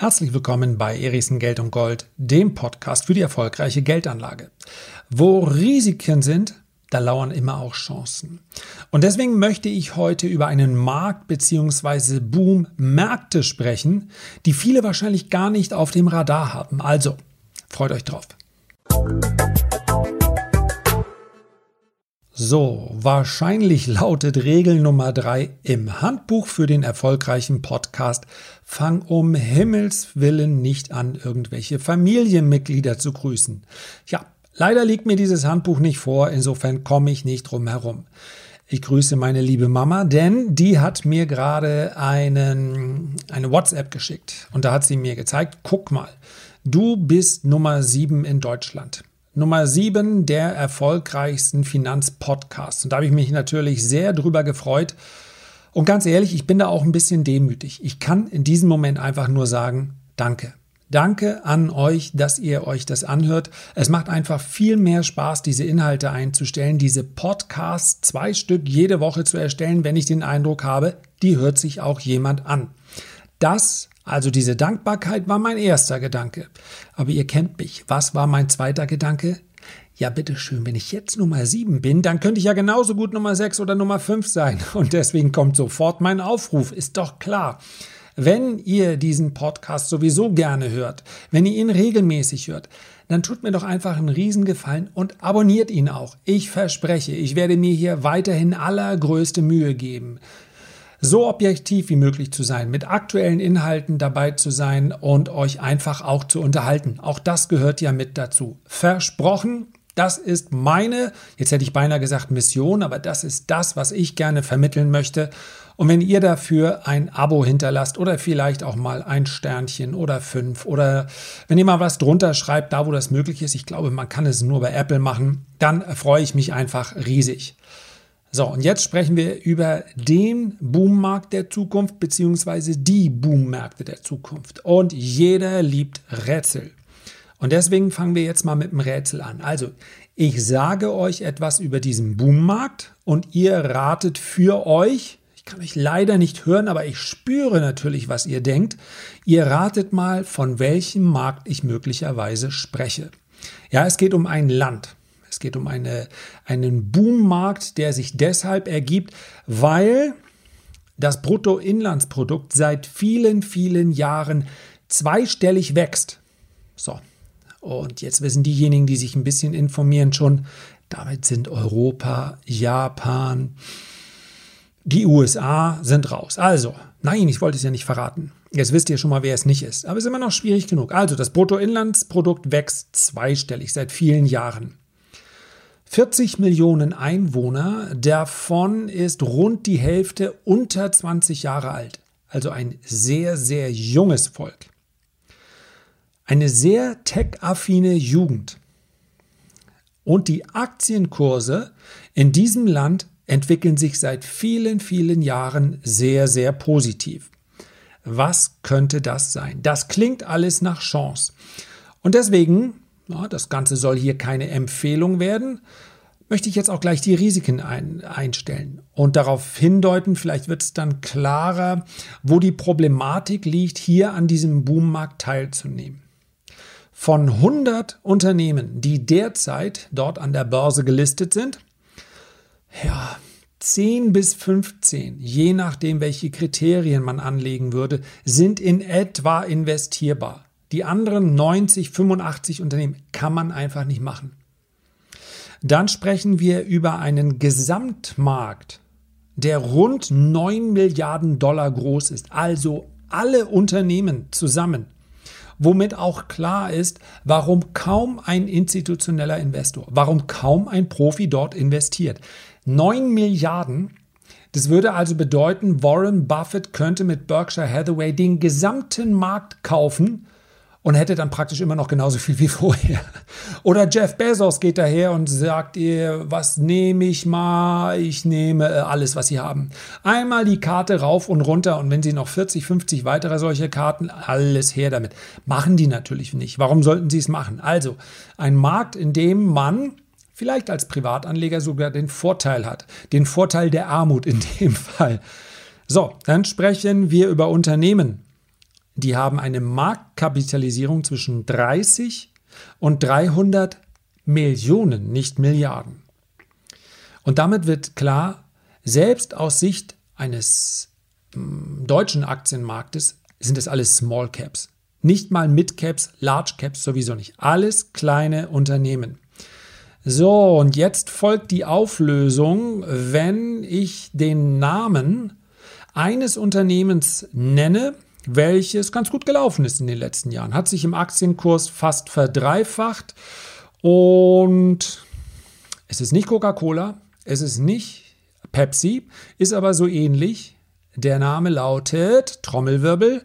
Herzlich willkommen bei Erichsen Geld und Gold, dem Podcast für die erfolgreiche Geldanlage. Wo Risiken sind, da lauern immer auch Chancen. Und deswegen möchte ich heute über einen Markt bzw. Boom-Märkte sprechen, die viele wahrscheinlich gar nicht auf dem Radar haben. Also, freut euch drauf. So, wahrscheinlich lautet Regel Nummer drei im Handbuch für den erfolgreichen Podcast. Fang um Himmels Willen nicht an, irgendwelche Familienmitglieder zu grüßen. Ja, leider liegt mir dieses Handbuch nicht vor, insofern komme ich nicht drum herum. Ich grüße meine liebe Mama, denn die hat mir gerade einen, eine WhatsApp geschickt und da hat sie mir gezeigt, guck mal, du bist Nummer sieben in Deutschland. Nummer 7 der erfolgreichsten Finanzpodcasts. Und da habe ich mich natürlich sehr drüber gefreut. Und ganz ehrlich, ich bin da auch ein bisschen demütig. Ich kann in diesem Moment einfach nur sagen, danke. Danke an euch, dass ihr euch das anhört. Es macht einfach viel mehr Spaß, diese Inhalte einzustellen, diese Podcasts, zwei Stück jede Woche zu erstellen, wenn ich den Eindruck habe, die hört sich auch jemand an. Das also diese Dankbarkeit war mein erster Gedanke. Aber ihr kennt mich. Was war mein zweiter Gedanke? Ja, bitteschön, wenn ich jetzt Nummer 7 bin, dann könnte ich ja genauso gut Nummer 6 oder Nummer 5 sein. Und deswegen kommt sofort mein Aufruf. Ist doch klar. Wenn ihr diesen Podcast sowieso gerne hört, wenn ihr ihn regelmäßig hört, dann tut mir doch einfach einen Riesengefallen und abonniert ihn auch. Ich verspreche, ich werde mir hier weiterhin allergrößte Mühe geben so objektiv wie möglich zu sein, mit aktuellen Inhalten dabei zu sein und euch einfach auch zu unterhalten. Auch das gehört ja mit dazu. Versprochen, das ist meine, jetzt hätte ich beinahe gesagt Mission, aber das ist das, was ich gerne vermitteln möchte. Und wenn ihr dafür ein Abo hinterlasst oder vielleicht auch mal ein Sternchen oder fünf oder wenn ihr mal was drunter schreibt, da wo das möglich ist, ich glaube, man kann es nur bei Apple machen, dann freue ich mich einfach riesig. So, und jetzt sprechen wir über den Boommarkt der Zukunft beziehungsweise die Boommärkte der Zukunft. Und jeder liebt Rätsel. Und deswegen fangen wir jetzt mal mit dem Rätsel an. Also, ich sage euch etwas über diesen Boommarkt und ihr ratet für euch, ich kann euch leider nicht hören, aber ich spüre natürlich, was ihr denkt. Ihr ratet mal, von welchem Markt ich möglicherweise spreche. Ja, es geht um ein Land. Es geht um eine, einen Boommarkt, der sich deshalb ergibt, weil das Bruttoinlandsprodukt seit vielen, vielen Jahren zweistellig wächst. So, und jetzt wissen diejenigen, die sich ein bisschen informieren, schon, damit sind Europa, Japan, die USA sind raus. Also, nein, ich wollte es ja nicht verraten. Jetzt wisst ihr schon mal, wer es nicht ist. Aber es ist immer noch schwierig genug. Also, das Bruttoinlandsprodukt wächst zweistellig seit vielen Jahren. 40 Millionen Einwohner, davon ist rund die Hälfte unter 20 Jahre alt. Also ein sehr, sehr junges Volk. Eine sehr tech-affine Jugend. Und die Aktienkurse in diesem Land entwickeln sich seit vielen, vielen Jahren sehr, sehr positiv. Was könnte das sein? Das klingt alles nach Chance. Und deswegen na, das Ganze soll hier keine Empfehlung werden. Möchte ich jetzt auch gleich die Risiken ein, einstellen und darauf hindeuten, vielleicht wird es dann klarer, wo die Problematik liegt, hier an diesem Boommarkt teilzunehmen. Von 100 Unternehmen, die derzeit dort an der Börse gelistet sind, ja, 10 bis 15, je nachdem, welche Kriterien man anlegen würde, sind in etwa investierbar. Die anderen 90, 85 Unternehmen kann man einfach nicht machen. Dann sprechen wir über einen Gesamtmarkt, der rund 9 Milliarden Dollar groß ist. Also alle Unternehmen zusammen. Womit auch klar ist, warum kaum ein institutioneller Investor, warum kaum ein Profi dort investiert. 9 Milliarden das würde also bedeuten, Warren Buffett könnte mit Berkshire Hathaway den gesamten Markt kaufen und hätte dann praktisch immer noch genauso viel wie vorher. Oder Jeff Bezos geht daher und sagt ihr, was nehme ich mal? Ich nehme äh, alles, was Sie haben. Einmal die Karte rauf und runter und wenn Sie noch 40, 50 weitere solche Karten, alles her damit. Machen die natürlich nicht. Warum sollten Sie es machen? Also, ein Markt, in dem man vielleicht als Privatanleger sogar den Vorteil hat. Den Vorteil der Armut in dem Fall. So, dann sprechen wir über Unternehmen die haben eine Marktkapitalisierung zwischen 30 und 300 Millionen, nicht Milliarden. Und damit wird klar, selbst aus Sicht eines hm, deutschen Aktienmarktes sind es alles Small Caps. Nicht mal Mid Caps, Large Caps sowieso nicht. Alles kleine Unternehmen. So, und jetzt folgt die Auflösung, wenn ich den Namen eines Unternehmens nenne, welches ganz gut gelaufen ist in den letzten Jahren. Hat sich im Aktienkurs fast verdreifacht und es ist nicht Coca-Cola, es ist nicht Pepsi, ist aber so ähnlich. Der Name lautet Trommelwirbel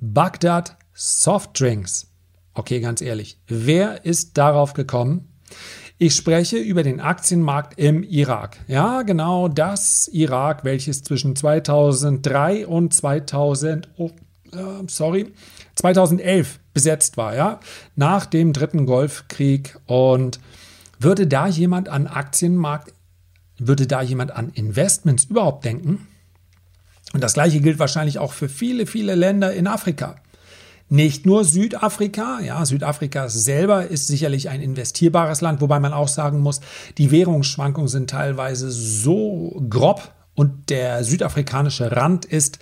Bagdad Softdrinks. Okay, ganz ehrlich, wer ist darauf gekommen? Ich spreche über den Aktienmarkt im Irak. Ja, genau das Irak, welches zwischen 2003 und 2000, oh, sorry, 2011 besetzt war, ja, nach dem dritten Golfkrieg. Und würde da jemand an Aktienmarkt, würde da jemand an Investments überhaupt denken? Und das gleiche gilt wahrscheinlich auch für viele, viele Länder in Afrika. Nicht nur Südafrika, ja, Südafrika selber ist sicherlich ein investierbares Land, wobei man auch sagen muss, die Währungsschwankungen sind teilweise so grob und der südafrikanische Rand ist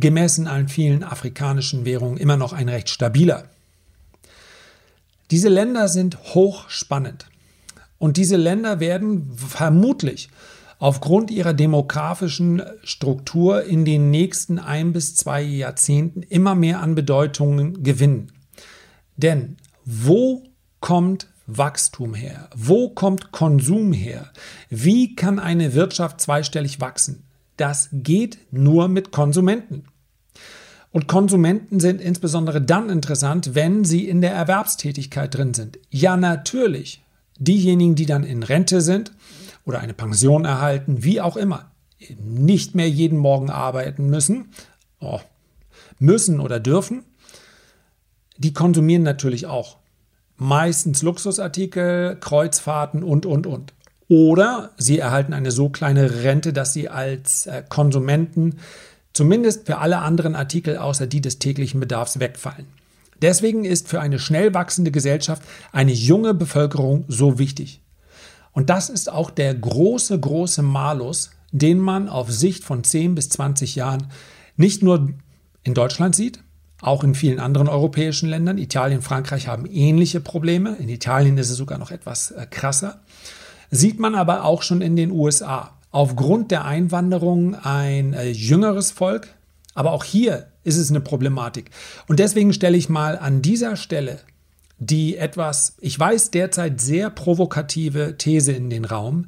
gemessen an vielen afrikanischen Währungen immer noch ein recht stabiler. Diese Länder sind hochspannend und diese Länder werden vermutlich aufgrund ihrer demografischen Struktur in den nächsten ein bis zwei Jahrzehnten immer mehr an Bedeutung gewinnen. Denn wo kommt Wachstum her? Wo kommt Konsum her? Wie kann eine Wirtschaft zweistellig wachsen? Das geht nur mit Konsumenten. Und Konsumenten sind insbesondere dann interessant, wenn sie in der Erwerbstätigkeit drin sind. Ja, natürlich. Diejenigen, die dann in Rente sind oder eine Pension erhalten, wie auch immer, nicht mehr jeden Morgen arbeiten müssen, oh, müssen oder dürfen, die konsumieren natürlich auch. Meistens Luxusartikel, Kreuzfahrten und, und, und. Oder sie erhalten eine so kleine Rente, dass sie als äh, Konsumenten zumindest für alle anderen Artikel außer die des täglichen Bedarfs wegfallen. Deswegen ist für eine schnell wachsende Gesellschaft eine junge Bevölkerung so wichtig. Und das ist auch der große, große Malus, den man auf Sicht von 10 bis 20 Jahren nicht nur in Deutschland sieht, auch in vielen anderen europäischen Ländern. Italien, Frankreich haben ähnliche Probleme. In Italien ist es sogar noch etwas äh, krasser. Sieht man aber auch schon in den USA. Aufgrund der Einwanderung ein äh, jüngeres Volk. Aber auch hier ist es eine Problematik. Und deswegen stelle ich mal an dieser Stelle die etwas, ich weiß, derzeit sehr provokative These in den Raum,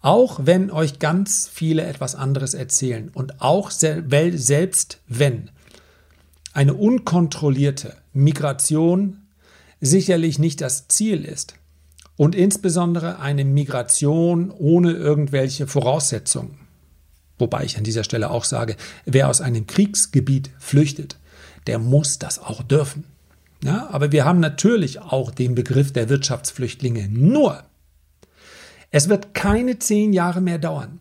auch wenn euch ganz viele etwas anderes erzählen und auch selbst wenn eine unkontrollierte Migration sicherlich nicht das Ziel ist und insbesondere eine Migration ohne irgendwelche Voraussetzungen. Wobei ich an dieser Stelle auch sage, wer aus einem Kriegsgebiet flüchtet, der muss das auch dürfen. Ja, aber wir haben natürlich auch den Begriff der Wirtschaftsflüchtlinge. Nur, es wird keine zehn Jahre mehr dauern.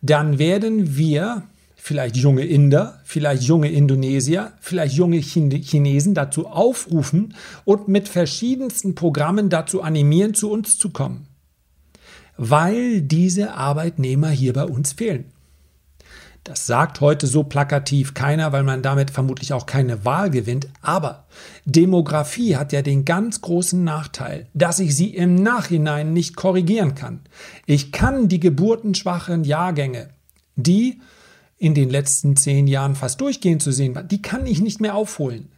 Dann werden wir vielleicht junge Inder, vielleicht junge Indonesier, vielleicht junge Chinesen dazu aufrufen und mit verschiedensten Programmen dazu animieren, zu uns zu kommen. Weil diese Arbeitnehmer hier bei uns fehlen. Das sagt heute so plakativ keiner, weil man damit vermutlich auch keine Wahl gewinnt. Aber Demografie hat ja den ganz großen Nachteil, dass ich sie im Nachhinein nicht korrigieren kann. Ich kann die geburtenschwachen Jahrgänge, die in den letzten zehn Jahren fast durchgehend zu sehen waren, die kann ich nicht mehr aufholen.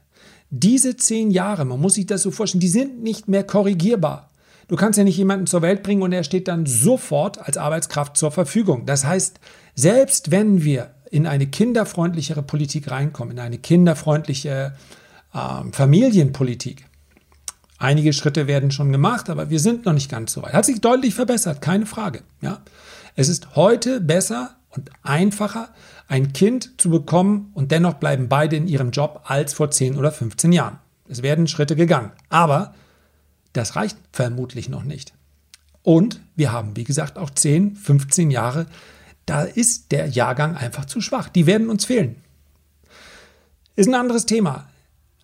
Diese zehn Jahre, man muss sich das so vorstellen, die sind nicht mehr korrigierbar. Du kannst ja nicht jemanden zur Welt bringen und er steht dann sofort als Arbeitskraft zur Verfügung. Das heißt, selbst wenn wir in eine kinderfreundlichere Politik reinkommen, in eine kinderfreundliche äh, Familienpolitik, einige Schritte werden schon gemacht, aber wir sind noch nicht ganz so weit. Hat sich deutlich verbessert, keine Frage. Ja? Es ist heute besser und einfacher, ein Kind zu bekommen und dennoch bleiben beide in ihrem Job als vor 10 oder 15 Jahren. Es werden Schritte gegangen. Aber das reicht vermutlich noch nicht. Und wir haben, wie gesagt, auch 10, 15 Jahre da ist der Jahrgang einfach zu schwach. Die werden uns fehlen. Ist ein anderes Thema.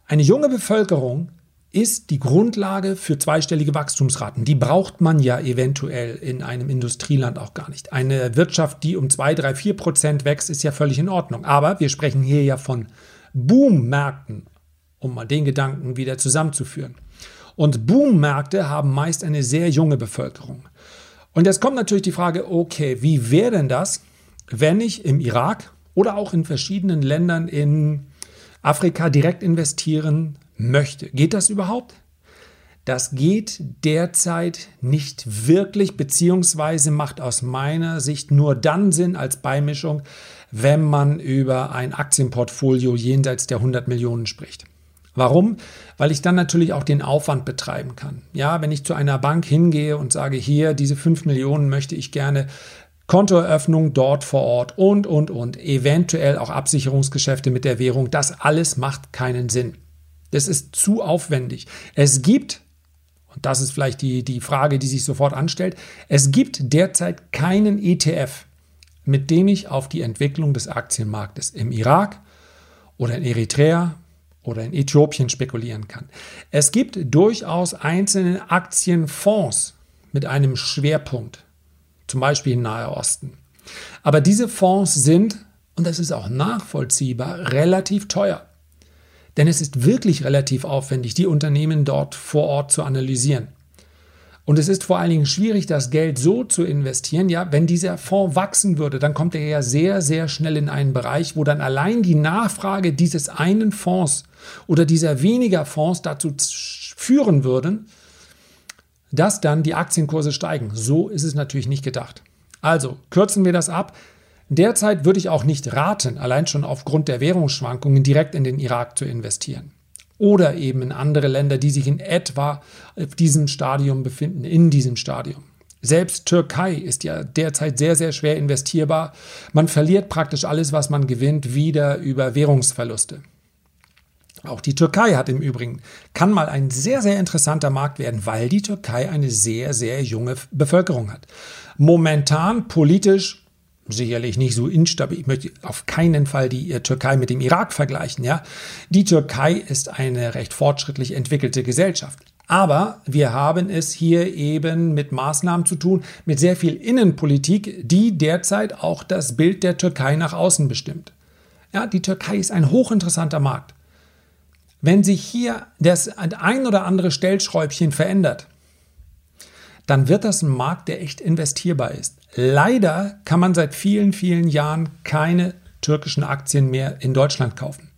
Eine junge Bevölkerung ist die Grundlage für zweistellige Wachstumsraten. Die braucht man ja eventuell in einem Industrieland auch gar nicht. Eine Wirtschaft, die um 2, 3, 4 Prozent wächst, ist ja völlig in Ordnung. Aber wir sprechen hier ja von Boommärkten, um mal den Gedanken wieder zusammenzuführen. Und Boommärkte haben meist eine sehr junge Bevölkerung. Und jetzt kommt natürlich die Frage, okay, wie wäre denn das, wenn ich im Irak oder auch in verschiedenen Ländern in Afrika direkt investieren möchte. Geht das überhaupt? Das geht derzeit nicht wirklich, beziehungsweise macht aus meiner Sicht nur dann Sinn als Beimischung, wenn man über ein Aktienportfolio jenseits der 100 Millionen spricht. Warum? Weil ich dann natürlich auch den Aufwand betreiben kann. Ja, wenn ich zu einer Bank hingehe und sage, hier, diese 5 Millionen möchte ich gerne Kontoeröffnung dort vor Ort und, und, und, eventuell auch Absicherungsgeschäfte mit der Währung, das alles macht keinen Sinn. Das ist zu aufwendig. Es gibt, und das ist vielleicht die, die Frage, die sich sofort anstellt, es gibt derzeit keinen ETF, mit dem ich auf die Entwicklung des Aktienmarktes im Irak oder in Eritrea oder in Äthiopien spekulieren kann. Es gibt durchaus einzelne Aktienfonds mit einem Schwerpunkt, zum Beispiel im Nahe Osten. Aber diese Fonds sind, und das ist auch nachvollziehbar, relativ teuer. Denn es ist wirklich relativ aufwendig, die Unternehmen dort vor Ort zu analysieren. Und es ist vor allen Dingen schwierig, das Geld so zu investieren. Ja, wenn dieser Fonds wachsen würde, dann kommt er ja sehr, sehr schnell in einen Bereich, wo dann allein die Nachfrage dieses einen Fonds oder dieser weniger Fonds dazu führen würden, dass dann die Aktienkurse steigen. So ist es natürlich nicht gedacht. Also kürzen wir das ab. Derzeit würde ich auch nicht raten, allein schon aufgrund der Währungsschwankungen direkt in den Irak zu investieren. Oder eben in andere Länder, die sich in etwa auf diesem Stadium befinden, in diesem Stadium. Selbst Türkei ist ja derzeit sehr, sehr schwer investierbar. Man verliert praktisch alles, was man gewinnt, wieder über Währungsverluste. Auch die Türkei hat im Übrigen, kann mal ein sehr, sehr interessanter Markt werden, weil die Türkei eine sehr, sehr junge Bevölkerung hat. Momentan politisch sicherlich nicht so instabil. Ich möchte auf keinen Fall die äh, Türkei mit dem Irak vergleichen. Ja, die Türkei ist eine recht fortschrittlich entwickelte Gesellschaft. Aber wir haben es hier eben mit Maßnahmen zu tun, mit sehr viel Innenpolitik, die derzeit auch das Bild der Türkei nach außen bestimmt. Ja, die Türkei ist ein hochinteressanter Markt. Wenn sich hier das ein oder andere Stellschräubchen verändert, dann wird das ein Markt, der echt investierbar ist. Leider kann man seit vielen, vielen Jahren keine türkischen Aktien mehr in Deutschland kaufen.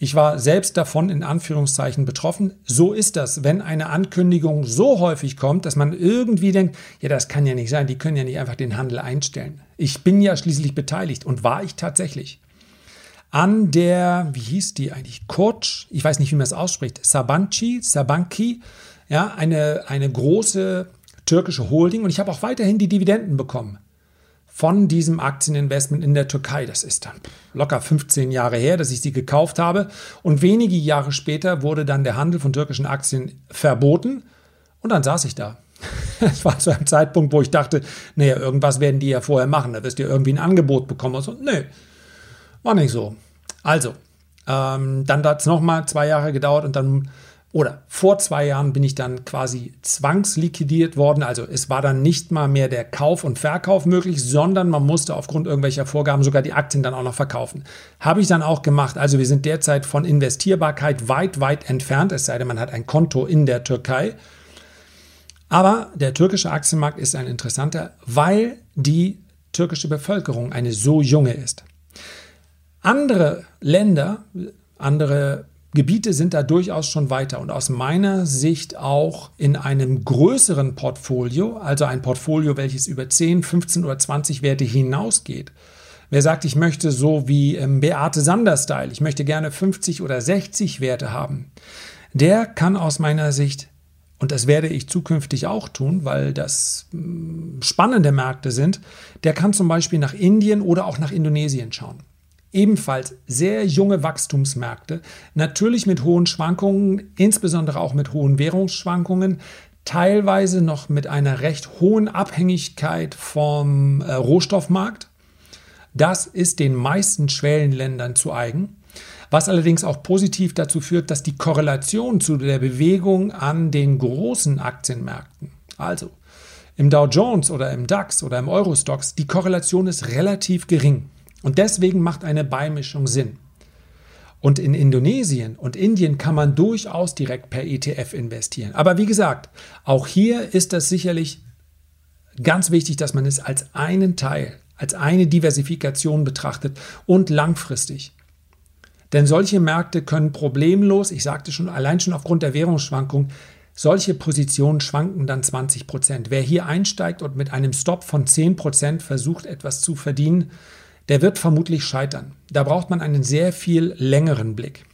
Ich war selbst davon in Anführungszeichen betroffen. So ist das, wenn eine Ankündigung so häufig kommt, dass man irgendwie denkt, ja, das kann ja nicht sein, die können ja nicht einfach den Handel einstellen. Ich bin ja schließlich beteiligt und war ich tatsächlich. An der, wie hieß die eigentlich? Koch, ich weiß nicht, wie man es ausspricht, Sabanci, Sabanki, ja, eine, eine große türkische Holding und ich habe auch weiterhin die Dividenden bekommen von diesem Aktieninvestment in der Türkei. Das ist dann locker 15 Jahre her, dass ich sie gekauft habe. Und wenige Jahre später wurde dann der Handel von türkischen Aktien verboten. Und dann saß ich da. Es war zu einem Zeitpunkt, wo ich dachte, naja, irgendwas werden die ja vorher machen. Da wirst du irgendwie ein Angebot bekommen. Und so, nö, war nicht so. Also, ähm, dann hat es nochmal zwei Jahre gedauert und dann oder vor zwei Jahren bin ich dann quasi zwangsliquidiert worden. Also es war dann nicht mal mehr der Kauf und Verkauf möglich, sondern man musste aufgrund irgendwelcher Vorgaben sogar die Aktien dann auch noch verkaufen. Habe ich dann auch gemacht. Also wir sind derzeit von Investierbarkeit weit, weit entfernt, es sei denn, man hat ein Konto in der Türkei. Aber der türkische Aktienmarkt ist ein interessanter, weil die türkische Bevölkerung eine so junge ist. Andere Länder, andere Gebiete sind da durchaus schon weiter und aus meiner Sicht auch in einem größeren Portfolio, also ein Portfolio, welches über 10, 15 oder 20 Werte hinausgeht. Wer sagt, ich möchte so wie ähm, Beate Sander-Style, ich möchte gerne 50 oder 60 Werte haben, der kann aus meiner Sicht, und das werde ich zukünftig auch tun, weil das mm, spannende Märkte sind, der kann zum Beispiel nach Indien oder auch nach Indonesien schauen ebenfalls sehr junge Wachstumsmärkte, natürlich mit hohen Schwankungen, insbesondere auch mit hohen Währungsschwankungen, teilweise noch mit einer recht hohen Abhängigkeit vom äh, Rohstoffmarkt. Das ist den meisten Schwellenländern zu eigen, was allerdings auch positiv dazu führt, dass die Korrelation zu der Bewegung an den großen Aktienmärkten, also im Dow Jones oder im DAX oder im Eurostox, die Korrelation ist relativ gering. Und deswegen macht eine Beimischung Sinn. Und in Indonesien und Indien kann man durchaus direkt per ETF investieren. Aber wie gesagt, auch hier ist das sicherlich ganz wichtig, dass man es als einen Teil, als eine Diversifikation betrachtet und langfristig. Denn solche Märkte können problemlos, ich sagte schon, allein schon aufgrund der Währungsschwankung, solche Positionen schwanken dann 20 Prozent. Wer hier einsteigt und mit einem Stop von 10 Prozent versucht, etwas zu verdienen, der wird vermutlich scheitern. Da braucht man einen sehr viel längeren Blick.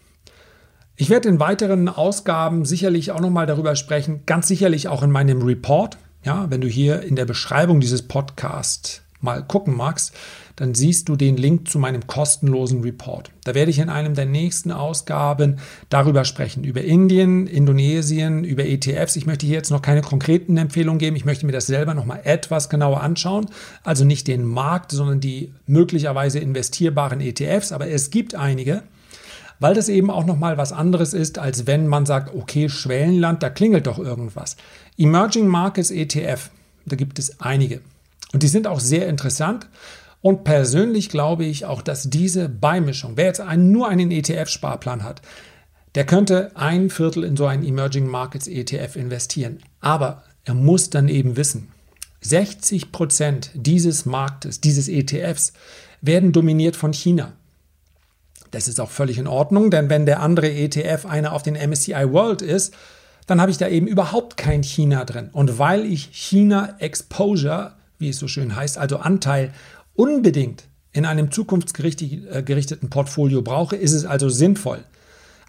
Ich werde in weiteren Ausgaben sicherlich auch nochmal darüber sprechen, ganz sicherlich auch in meinem Report. Ja, wenn du hier in der Beschreibung dieses Podcasts mal gucken magst, dann siehst du den Link zu meinem kostenlosen Report. Da werde ich in einem der nächsten Ausgaben darüber sprechen, über Indien, Indonesien, über ETFs. Ich möchte hier jetzt noch keine konkreten Empfehlungen geben. Ich möchte mir das selber noch mal etwas genauer anschauen. Also nicht den Markt, sondern die möglicherweise investierbaren ETFs. Aber es gibt einige weil das eben auch noch mal was anderes ist, als wenn man sagt, okay, Schwellenland, da klingelt doch irgendwas. Emerging Markets ETF, da gibt es einige. Und die sind auch sehr interessant. Und persönlich glaube ich auch, dass diese Beimischung, wer jetzt einen, nur einen ETF-Sparplan hat, der könnte ein Viertel in so einen Emerging Markets ETF investieren. Aber er muss dann eben wissen, 60 Prozent dieses Marktes, dieses ETFs, werden dominiert von China. Das ist auch völlig in Ordnung, denn wenn der andere ETF einer auf den MSCI World ist, dann habe ich da eben überhaupt kein China drin. Und weil ich China Exposure wie es so schön heißt, also Anteil, unbedingt in einem zukunftsgerichteten Portfolio brauche, ist es also sinnvoll.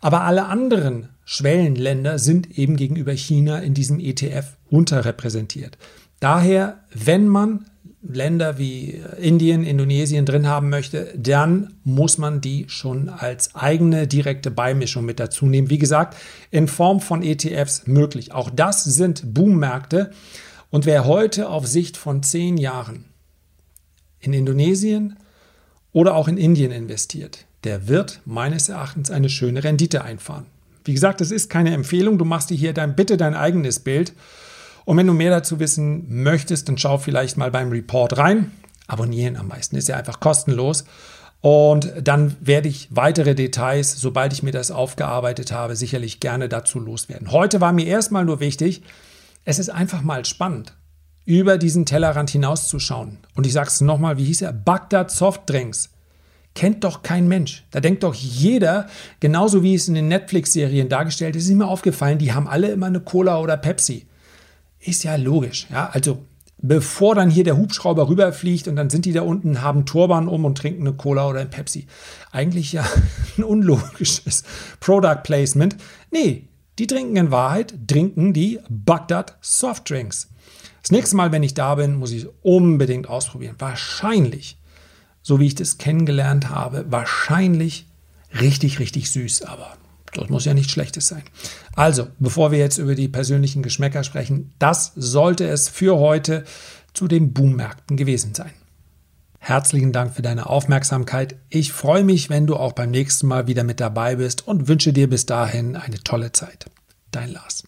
Aber alle anderen Schwellenländer sind eben gegenüber China in diesem ETF unterrepräsentiert. Daher, wenn man Länder wie Indien, Indonesien drin haben möchte, dann muss man die schon als eigene direkte Beimischung mit dazu nehmen. Wie gesagt, in Form von ETFs möglich. Auch das sind Boommärkte. Und wer heute auf Sicht von zehn Jahren in Indonesien oder auch in Indien investiert, der wird meines Erachtens eine schöne Rendite einfahren. Wie gesagt, das ist keine Empfehlung. Du machst dir hier dein, bitte dein eigenes Bild. Und wenn du mehr dazu wissen möchtest, dann schau vielleicht mal beim Report rein. Abonnieren am meisten ist ja einfach kostenlos. Und dann werde ich weitere Details, sobald ich mir das aufgearbeitet habe, sicherlich gerne dazu loswerden. Heute war mir erstmal nur wichtig, es ist einfach mal spannend, über diesen Tellerrand hinauszuschauen. Und ich sage es nochmal, wie hieß er? Bagdad Softdrinks. Kennt doch kein Mensch. Da denkt doch jeder, genauso wie es in den Netflix-Serien dargestellt ist, ist mir aufgefallen, die haben alle immer eine Cola oder Pepsi. Ist ja logisch. Ja? Also bevor dann hier der Hubschrauber rüberfliegt und dann sind die da unten, haben Turban um und trinken eine Cola oder ein Pepsi. Eigentlich ja ein unlogisches Product Placement. Nee, die trinken in Wahrheit, trinken die Bagdad Softdrinks. Das nächste Mal, wenn ich da bin, muss ich es unbedingt ausprobieren. Wahrscheinlich, so wie ich das kennengelernt habe, wahrscheinlich richtig, richtig süß, aber das muss ja nichts Schlechtes sein. Also, bevor wir jetzt über die persönlichen Geschmäcker sprechen, das sollte es für heute zu den Boommärkten gewesen sein. Herzlichen Dank für deine Aufmerksamkeit. Ich freue mich, wenn du auch beim nächsten Mal wieder mit dabei bist und wünsche dir bis dahin eine tolle Zeit. Dein Lars.